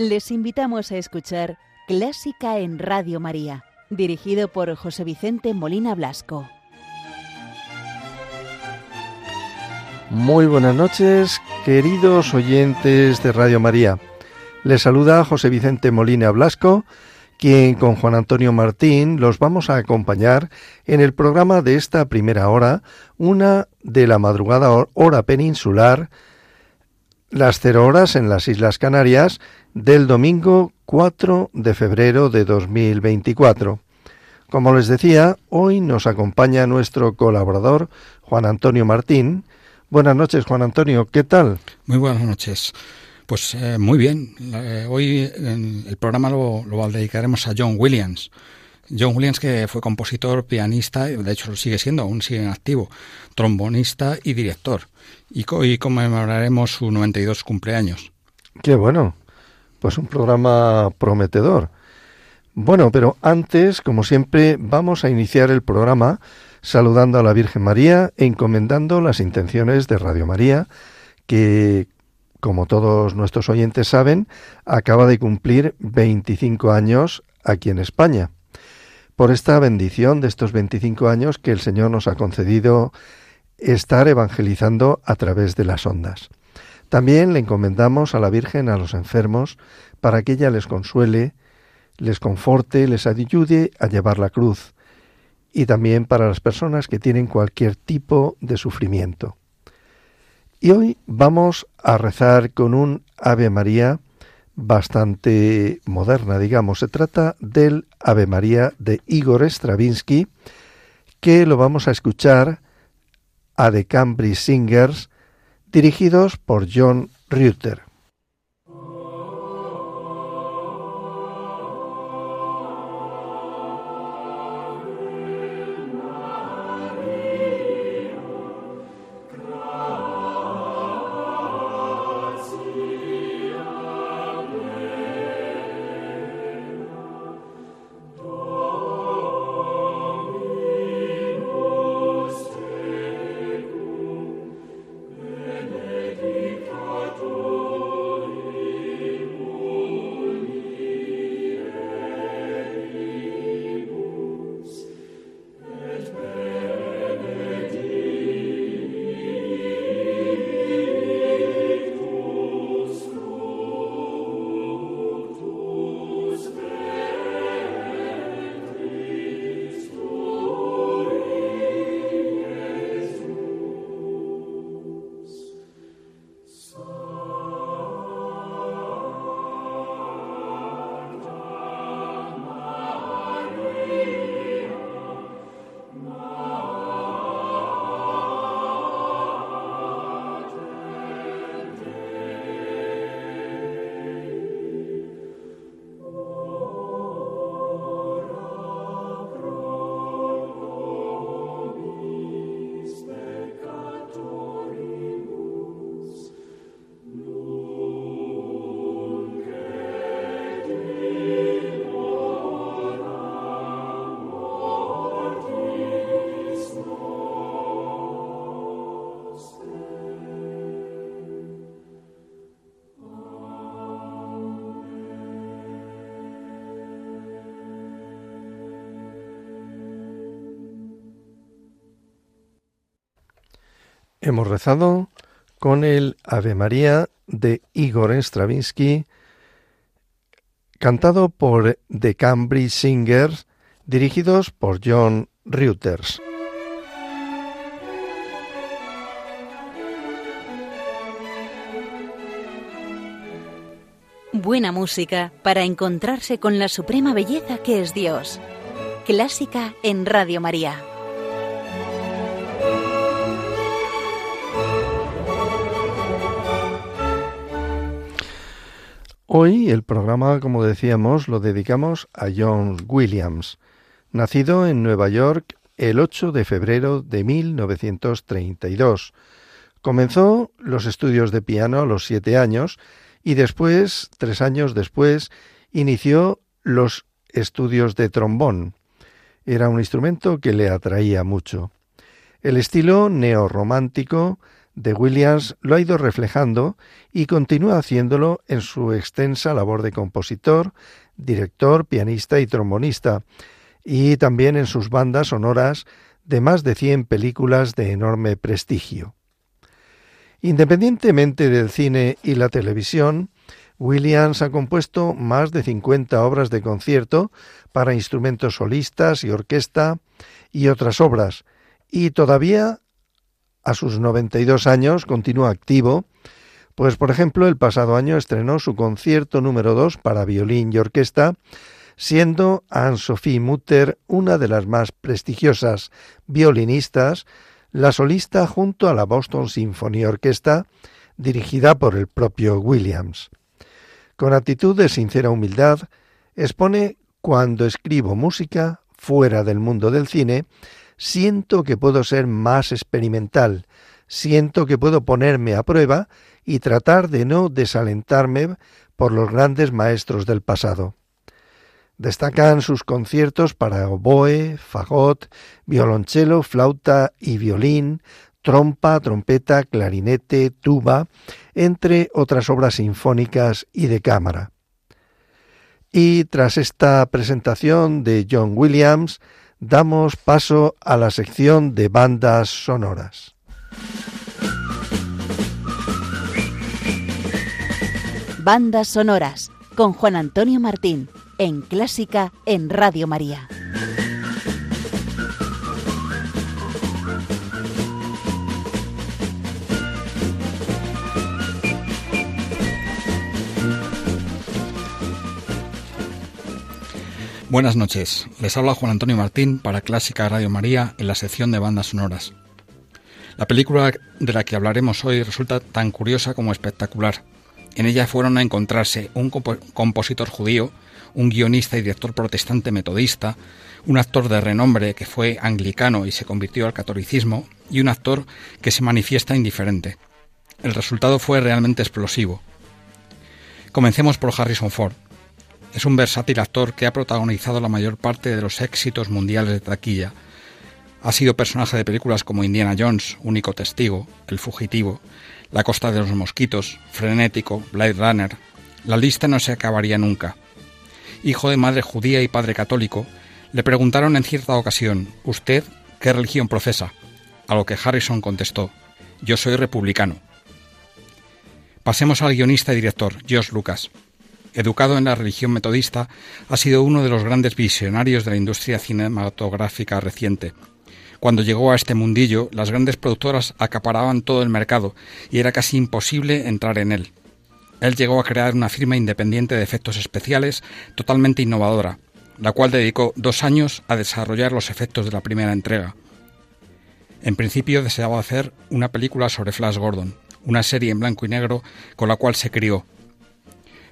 Les invitamos a escuchar Clásica en Radio María, dirigido por José Vicente Molina Blasco. Muy buenas noches, queridos oyentes de Radio María. Les saluda José Vicente Molina Blasco, quien con Juan Antonio Martín los vamos a acompañar en el programa de esta primera hora, una de la madrugada hora peninsular, las cero horas en las Islas Canarias, del domingo 4 de febrero de 2024. Como les decía, hoy nos acompaña nuestro colaborador Juan Antonio Martín. Buenas noches, Juan Antonio, ¿qué tal? Muy buenas noches. Pues eh, muy bien. Eh, hoy el programa lo, lo dedicaremos a John Williams. John Williams, que fue compositor, pianista, de hecho lo sigue siendo, aún sigue en activo, trombonista y director. Y hoy conmemoraremos su 92 cumpleaños. Qué bueno. Pues un programa prometedor. Bueno, pero antes, como siempre, vamos a iniciar el programa saludando a la Virgen María e encomendando las intenciones de Radio María, que, como todos nuestros oyentes saben, acaba de cumplir 25 años aquí en España. Por esta bendición de estos 25 años que el Señor nos ha concedido estar evangelizando a través de las ondas. También le encomendamos a la Virgen a los enfermos para que ella les consuele, les conforte, les ayude a llevar la cruz y también para las personas que tienen cualquier tipo de sufrimiento. Y hoy vamos a rezar con un Ave María bastante moderna, digamos. Se trata del Ave María de Igor Stravinsky, que lo vamos a escuchar a The Cambridge Singers dirigidos por John Reuter. Hemos rezado con el Ave María de Igor Stravinsky, cantado por The Cambridge Singers, dirigidos por John Reuters. Buena música para encontrarse con la suprema belleza que es Dios. Clásica en Radio María. Hoy el programa, como decíamos, lo dedicamos a John Williams, nacido en Nueva York el 8 de febrero de 1932. Comenzó los estudios de piano a los siete años y después, tres años después, inició los estudios de trombón. Era un instrumento que le atraía mucho. El estilo neorromántico de Williams lo ha ido reflejando y continúa haciéndolo en su extensa labor de compositor, director, pianista y trombonista, y también en sus bandas sonoras de más de 100 películas de enorme prestigio. Independientemente del cine y la televisión, Williams ha compuesto más de 50 obras de concierto para instrumentos solistas y orquesta y otras obras, y todavía a sus 92 años continúa activo, pues por ejemplo el pasado año estrenó su concierto número 2 para violín y orquesta, siendo Anne-Sophie Mutter una de las más prestigiosas violinistas, la solista junto a la Boston Symphony Orchestra, dirigida por el propio Williams. Con actitud de sincera humildad, expone cuando escribo música fuera del mundo del cine, siento que puedo ser más experimental, siento que puedo ponerme a prueba y tratar de no desalentarme por los grandes maestros del pasado. Destacan sus conciertos para oboe, fagot, violonchelo, flauta y violín, trompa, trompeta, clarinete, tuba, entre otras obras sinfónicas y de cámara. Y tras esta presentación de John Williams, damos paso a la sección de bandas sonoras. Bandas sonoras con Juan Antonio Martín en Clásica en Radio María. Buenas noches, les habla Juan Antonio Martín para Clásica Radio María en la sección de bandas sonoras. La película de la que hablaremos hoy resulta tan curiosa como espectacular. En ella fueron a encontrarse un compositor judío, un guionista y director protestante metodista, un actor de renombre que fue anglicano y se convirtió al catolicismo, y un actor que se manifiesta indiferente. El resultado fue realmente explosivo. Comencemos por Harrison Ford. Es un versátil actor que ha protagonizado la mayor parte de los éxitos mundiales de taquilla. Ha sido personaje de películas como Indiana Jones, Único Testigo, El Fugitivo, La Costa de los Mosquitos, Frenético, Blade Runner. La lista no se acabaría nunca. Hijo de madre judía y padre católico, le preguntaron en cierta ocasión, ¿usted qué religión profesa? A lo que Harrison contestó, yo soy republicano. Pasemos al guionista y director, George Lucas. Educado en la religión metodista, ha sido uno de los grandes visionarios de la industria cinematográfica reciente. Cuando llegó a este mundillo, las grandes productoras acaparaban todo el mercado y era casi imposible entrar en él. Él llegó a crear una firma independiente de efectos especiales totalmente innovadora, la cual dedicó dos años a desarrollar los efectos de la primera entrega. En principio deseaba hacer una película sobre Flash Gordon, una serie en blanco y negro con la cual se crió,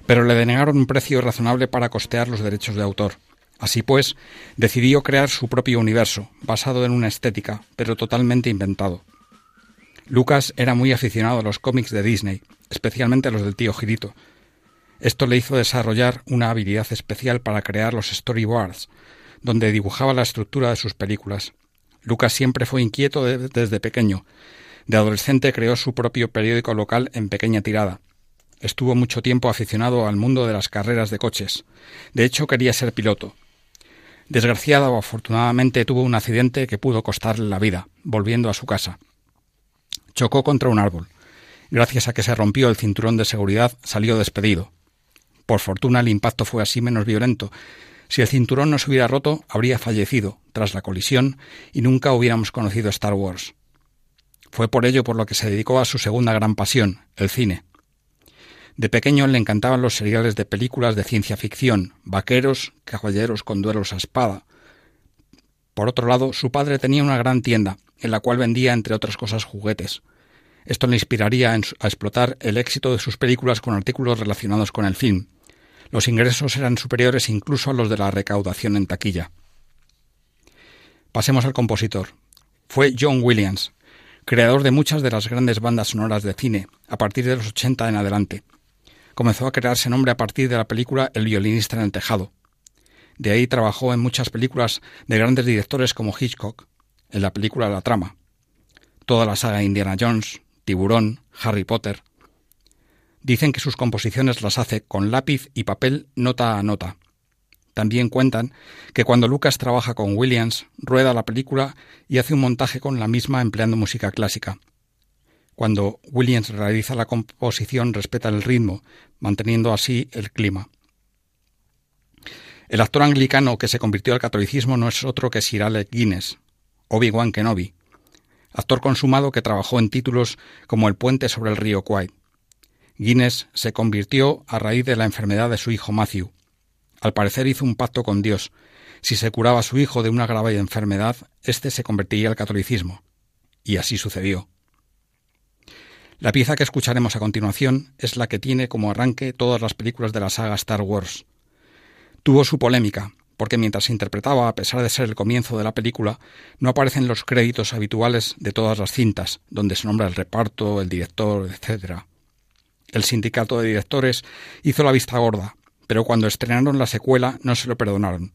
pero le denegaron un precio razonable para costear los derechos de autor. Así pues, decidió crear su propio universo, basado en una estética, pero totalmente inventado. Lucas era muy aficionado a los cómics de Disney, especialmente a los del tío Girito. Esto le hizo desarrollar una habilidad especial para crear los storyboards, donde dibujaba la estructura de sus películas. Lucas siempre fue inquieto desde pequeño. De adolescente creó su propio periódico local en pequeña tirada, Estuvo mucho tiempo aficionado al mundo de las carreras de coches. De hecho, quería ser piloto. Desgraciado o afortunadamente tuvo un accidente que pudo costarle la vida, volviendo a su casa. Chocó contra un árbol. Gracias a que se rompió el cinturón de seguridad, salió despedido. Por fortuna el impacto fue así menos violento. Si el cinturón no se hubiera roto, habría fallecido tras la colisión y nunca hubiéramos conocido Star Wars. Fue por ello por lo que se dedicó a su segunda gran pasión, el cine. De pequeño le encantaban los seriales de películas de ciencia ficción, vaqueros, caballeros con duelos a espada. Por otro lado, su padre tenía una gran tienda, en la cual vendía, entre otras cosas, juguetes. Esto le inspiraría a explotar el éxito de sus películas con artículos relacionados con el film. Los ingresos eran superiores incluso a los de la recaudación en taquilla. Pasemos al compositor. Fue John Williams, creador de muchas de las grandes bandas sonoras de cine, a partir de los 80 en adelante comenzó a crearse nombre a partir de la película El violinista en el tejado. De ahí trabajó en muchas películas de grandes directores como Hitchcock, en la película La trama, toda la saga Indiana Jones, Tiburón, Harry Potter. Dicen que sus composiciones las hace con lápiz y papel nota a nota. También cuentan que cuando Lucas trabaja con Williams, rueda la película y hace un montaje con la misma empleando música clásica. Cuando Williams realiza la composición respeta el ritmo, manteniendo así el clima. El actor anglicano que se convirtió al catolicismo no es otro que Sir Alec Guinness, Obi-Wan Kenobi, actor consumado que trabajó en títulos como El puente sobre el río Kwai. Guinness se convirtió a raíz de la enfermedad de su hijo Matthew. Al parecer hizo un pacto con Dios. Si se curaba a su hijo de una grave enfermedad, éste se convertiría al catolicismo. Y así sucedió. La pieza que escucharemos a continuación es la que tiene como arranque todas las películas de la saga Star Wars, Tuvo su polémica, porque mientras se interpretaba, a pesar de ser el comienzo de la película, no aparecen los créditos habituales de todas las cintas, donde se nombra el reparto, el director, etc. El sindicato de directores hizo la vista gorda, pero cuando estrenaron la secuela no se lo perdonaron.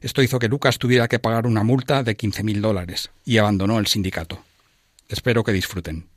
Esto hizo que Lucas tuviera que pagar una multa de 15.000 dólares y abandonó el sindicato. Espero que disfruten.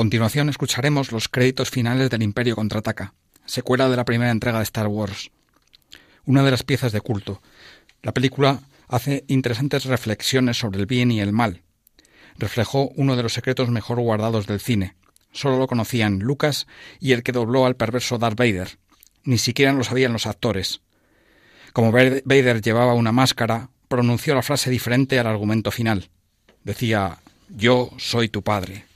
Continuación escucharemos los créditos finales del Imperio contraataca, secuela de la primera entrega de Star Wars. Una de las piezas de culto. La película hace interesantes reflexiones sobre el bien y el mal. Reflejó uno de los secretos mejor guardados del cine. Solo lo conocían Lucas y el que dobló al perverso Darth Vader. Ni siquiera lo sabían los actores. Como Vader llevaba una máscara, pronunció la frase diferente al argumento final. Decía Yo soy tu padre.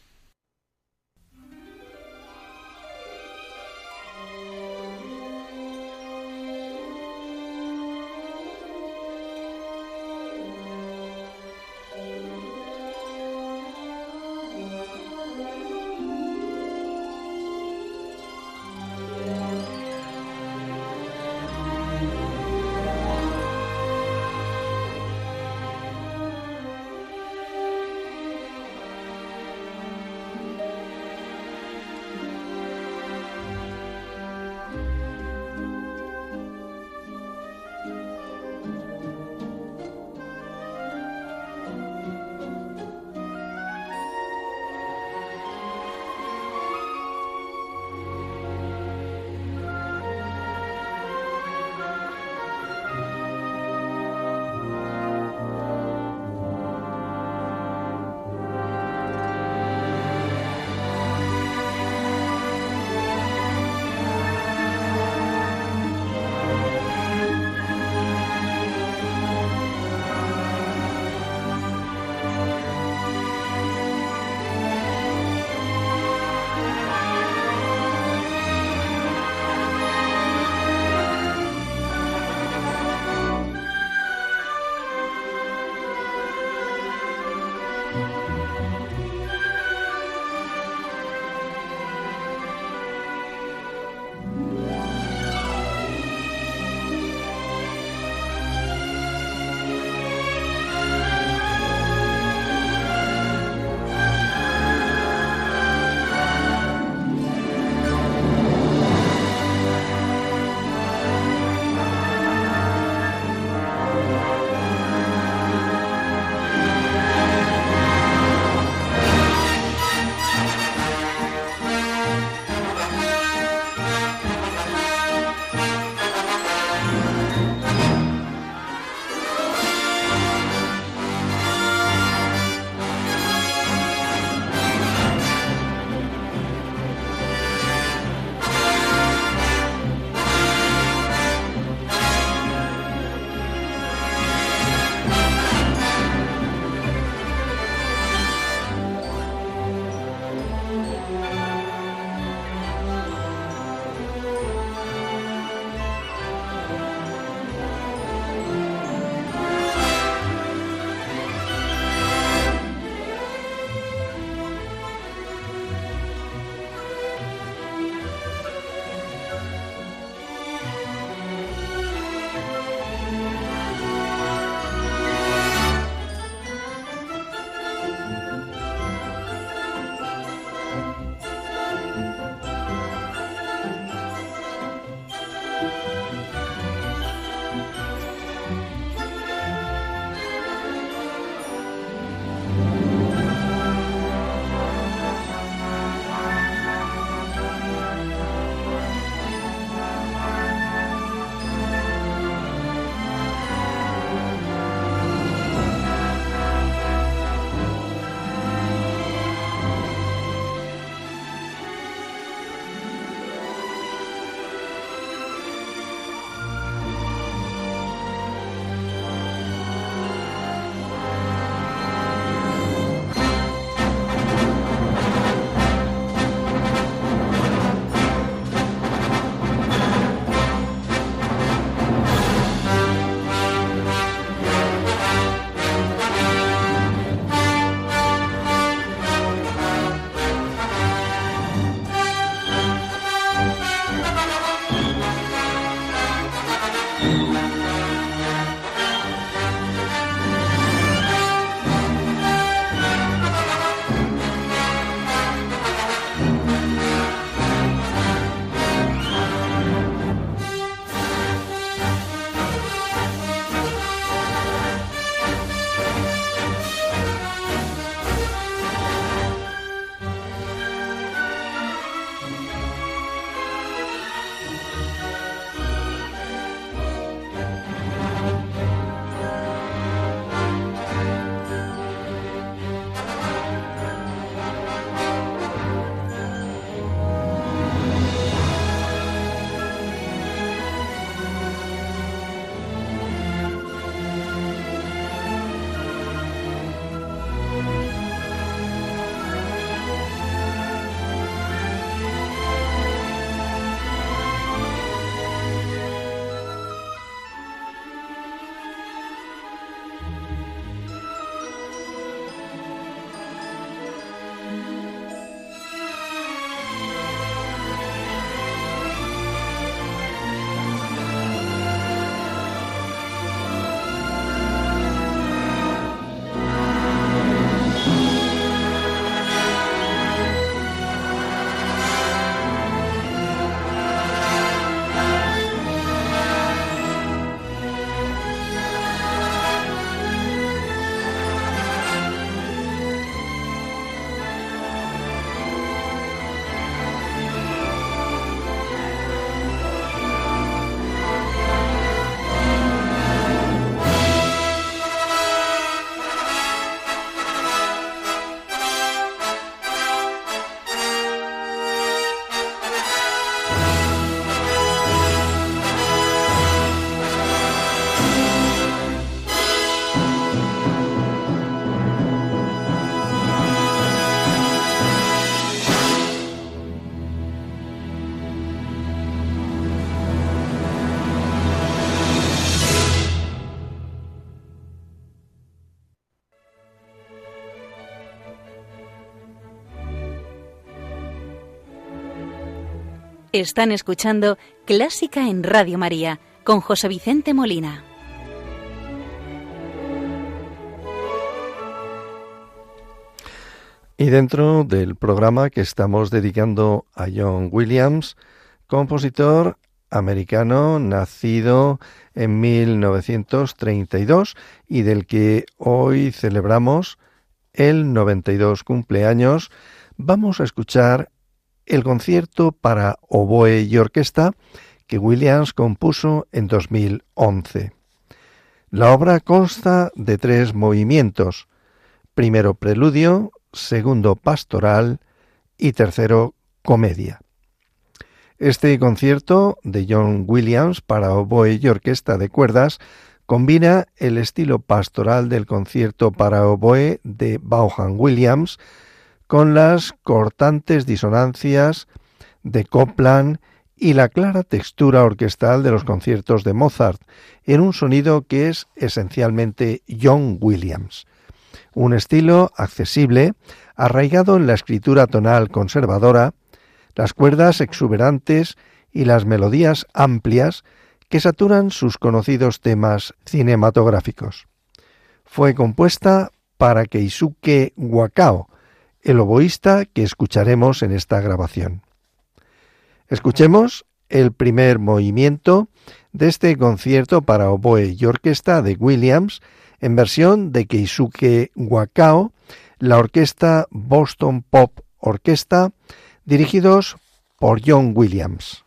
Están escuchando Clásica en Radio María con José Vicente Molina. Y dentro del programa que estamos dedicando a John Williams, compositor americano nacido en 1932 y del que hoy celebramos el 92 cumpleaños, vamos a escuchar el concierto para oboe y orquesta que Williams compuso en 2011. La obra consta de tres movimientos, primero preludio, segundo pastoral y tercero comedia. Este concierto de John Williams para oboe y orquesta de cuerdas combina el estilo pastoral del concierto para oboe de Vaughan Williams con las cortantes disonancias de Copland y la clara textura orquestal de los conciertos de Mozart, en un sonido que es esencialmente John Williams. Un estilo accesible, arraigado en la escritura tonal conservadora, las cuerdas exuberantes y las melodías amplias que saturan sus conocidos temas cinematográficos. Fue compuesta para Keisuke Wakao, el oboísta que escucharemos en esta grabación. Escuchemos el primer movimiento de este concierto para oboe y orquesta de Williams en versión de Keisuke Wakao, la orquesta Boston Pop Orquesta, dirigidos por John Williams.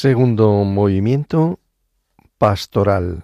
Segundo movimiento, pastoral.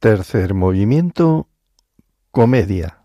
Tercer movimiento, comedia.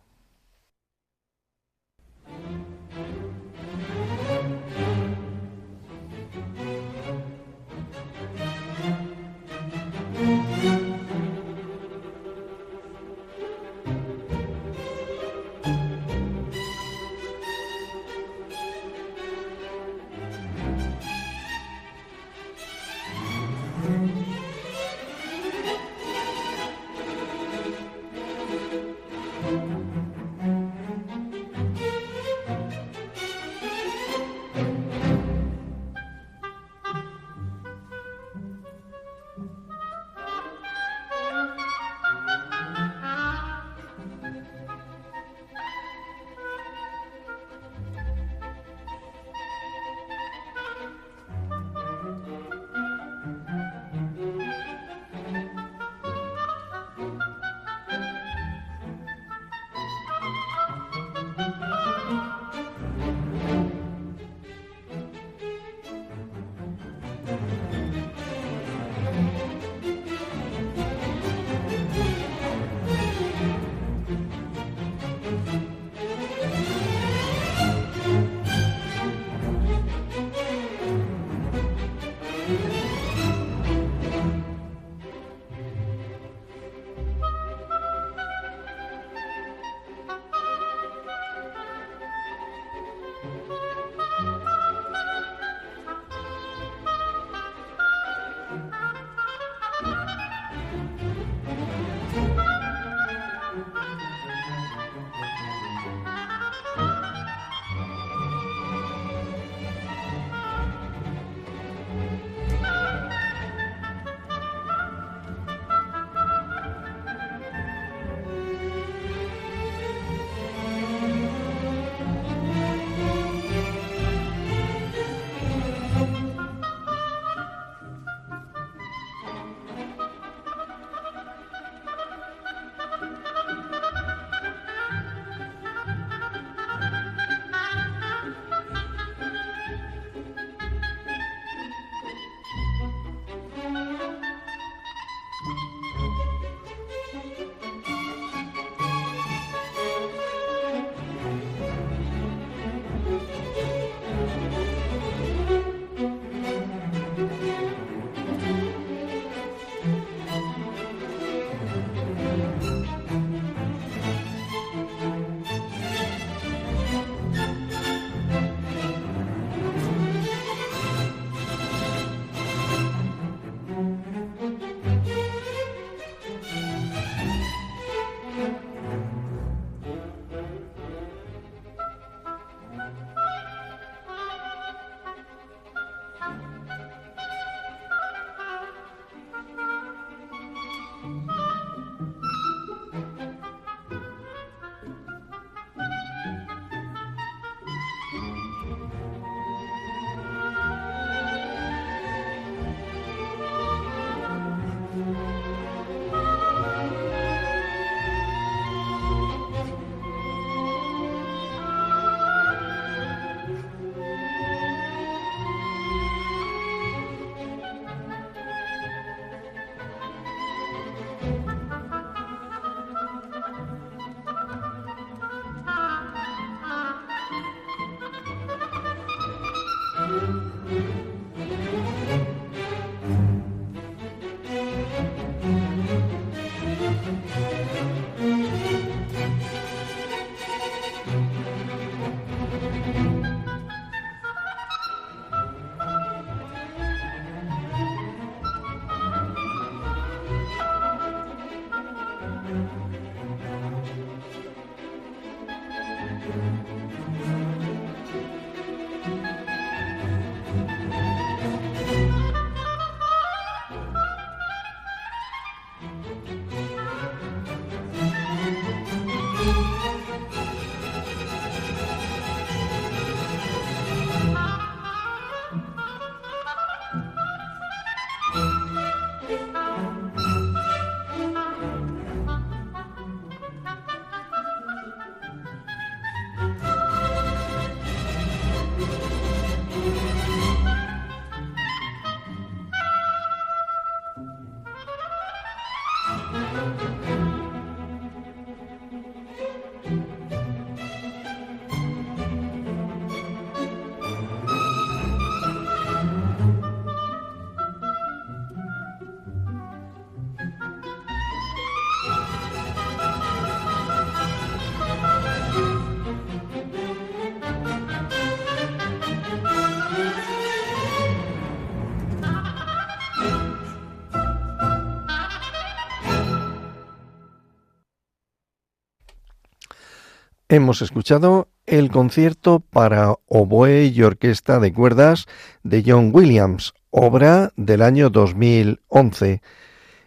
Hemos escuchado el concierto para oboe y orquesta de cuerdas de John Williams, obra del año 2011.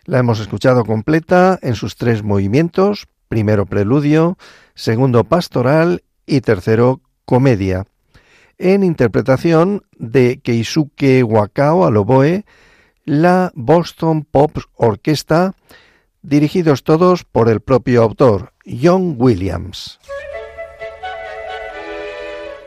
La hemos escuchado completa en sus tres movimientos, primero preludio, segundo pastoral y tercero comedia, en interpretación de Keisuke Wakao al oboe, la Boston Pop Orquesta, dirigidos todos por el propio autor, John Williams.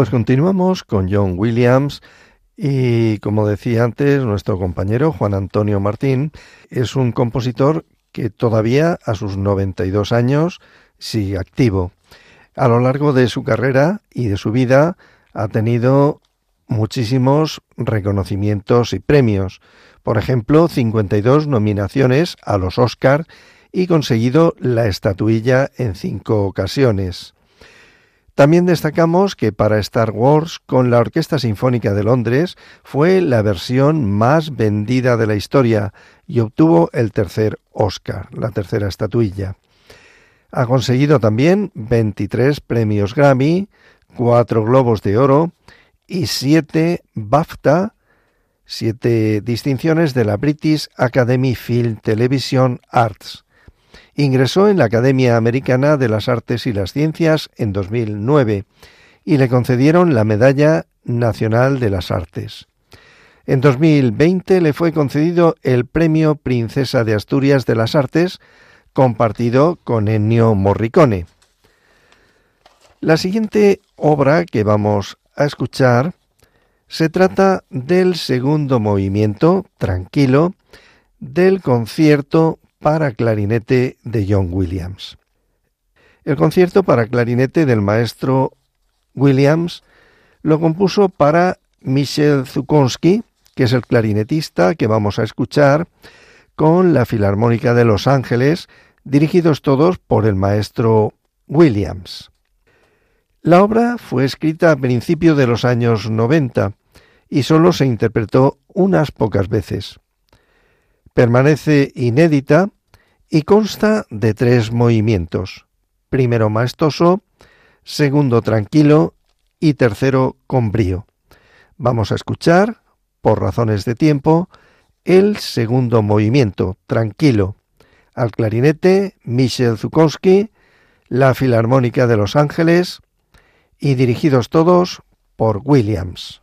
Pues continuamos con John Williams y como decía antes nuestro compañero Juan Antonio Martín es un compositor que todavía a sus 92 años sigue activo. A lo largo de su carrera y de su vida ha tenido muchísimos reconocimientos y premios. Por ejemplo, 52 nominaciones a los Oscar y conseguido la estatuilla en cinco ocasiones. También destacamos que para Star Wars con la Orquesta Sinfónica de Londres fue la versión más vendida de la historia y obtuvo el tercer Oscar, la tercera estatuilla. Ha conseguido también 23 premios Grammy, 4 Globos de Oro y 7 BAFTA, 7 distinciones de la British Academy Film Television Arts. Ingresó en la Academia Americana de las Artes y las Ciencias en 2009 y le concedieron la Medalla Nacional de las Artes. En 2020 le fue concedido el Premio Princesa de Asturias de las Artes, compartido con Ennio Morricone. La siguiente obra que vamos a escuchar se trata del segundo movimiento, tranquilo, del concierto para clarinete de John Williams. El concierto para clarinete del maestro Williams lo compuso para Michel Zukowski, que es el clarinetista que vamos a escuchar, con la Filarmónica de Los Ángeles, dirigidos todos por el maestro Williams. La obra fue escrita a principios de los años 90 y solo se interpretó unas pocas veces. Permanece inédita y consta de tres movimientos. Primero maestoso, segundo tranquilo y tercero con brío. Vamos a escuchar, por razones de tiempo, el segundo movimiento, tranquilo. Al clarinete, Michel Zukowski, la Filarmónica de Los Ángeles y dirigidos todos por Williams.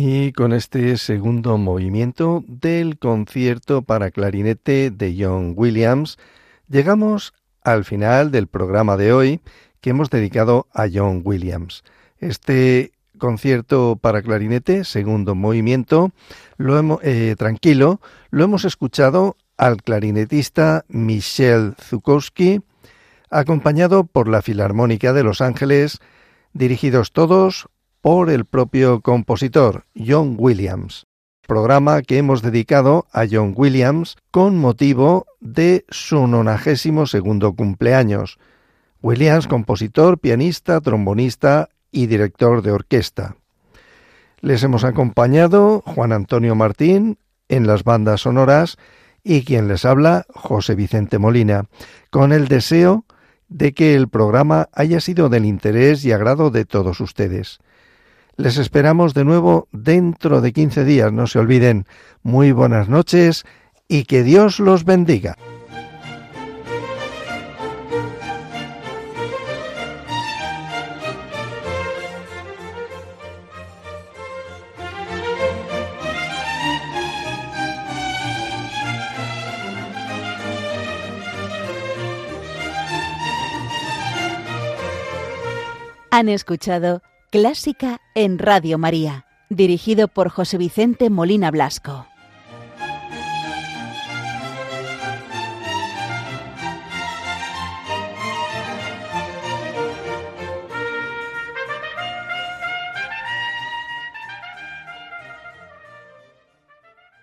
Y con este segundo movimiento del concierto para clarinete de John Williams, llegamos al final del programa de hoy que hemos dedicado a John Williams. Este concierto para clarinete, segundo movimiento, lo hemos, eh, tranquilo, lo hemos escuchado al clarinetista Michel Zukowski, acompañado por la Filarmónica de Los Ángeles, dirigidos todos por el propio compositor John Williams, programa que hemos dedicado a John Williams con motivo de su 92 segundo cumpleaños. Williams, compositor, pianista, trombonista y director de orquesta. Les hemos acompañado Juan Antonio Martín en las bandas sonoras y quien les habla, José Vicente Molina, con el deseo de que el programa haya sido del interés y agrado de todos ustedes. Les esperamos de nuevo dentro de 15 días, no se olviden. Muy buenas noches y que Dios los bendiga. Han escuchado Clásica en Radio María, dirigido por José Vicente Molina Blasco.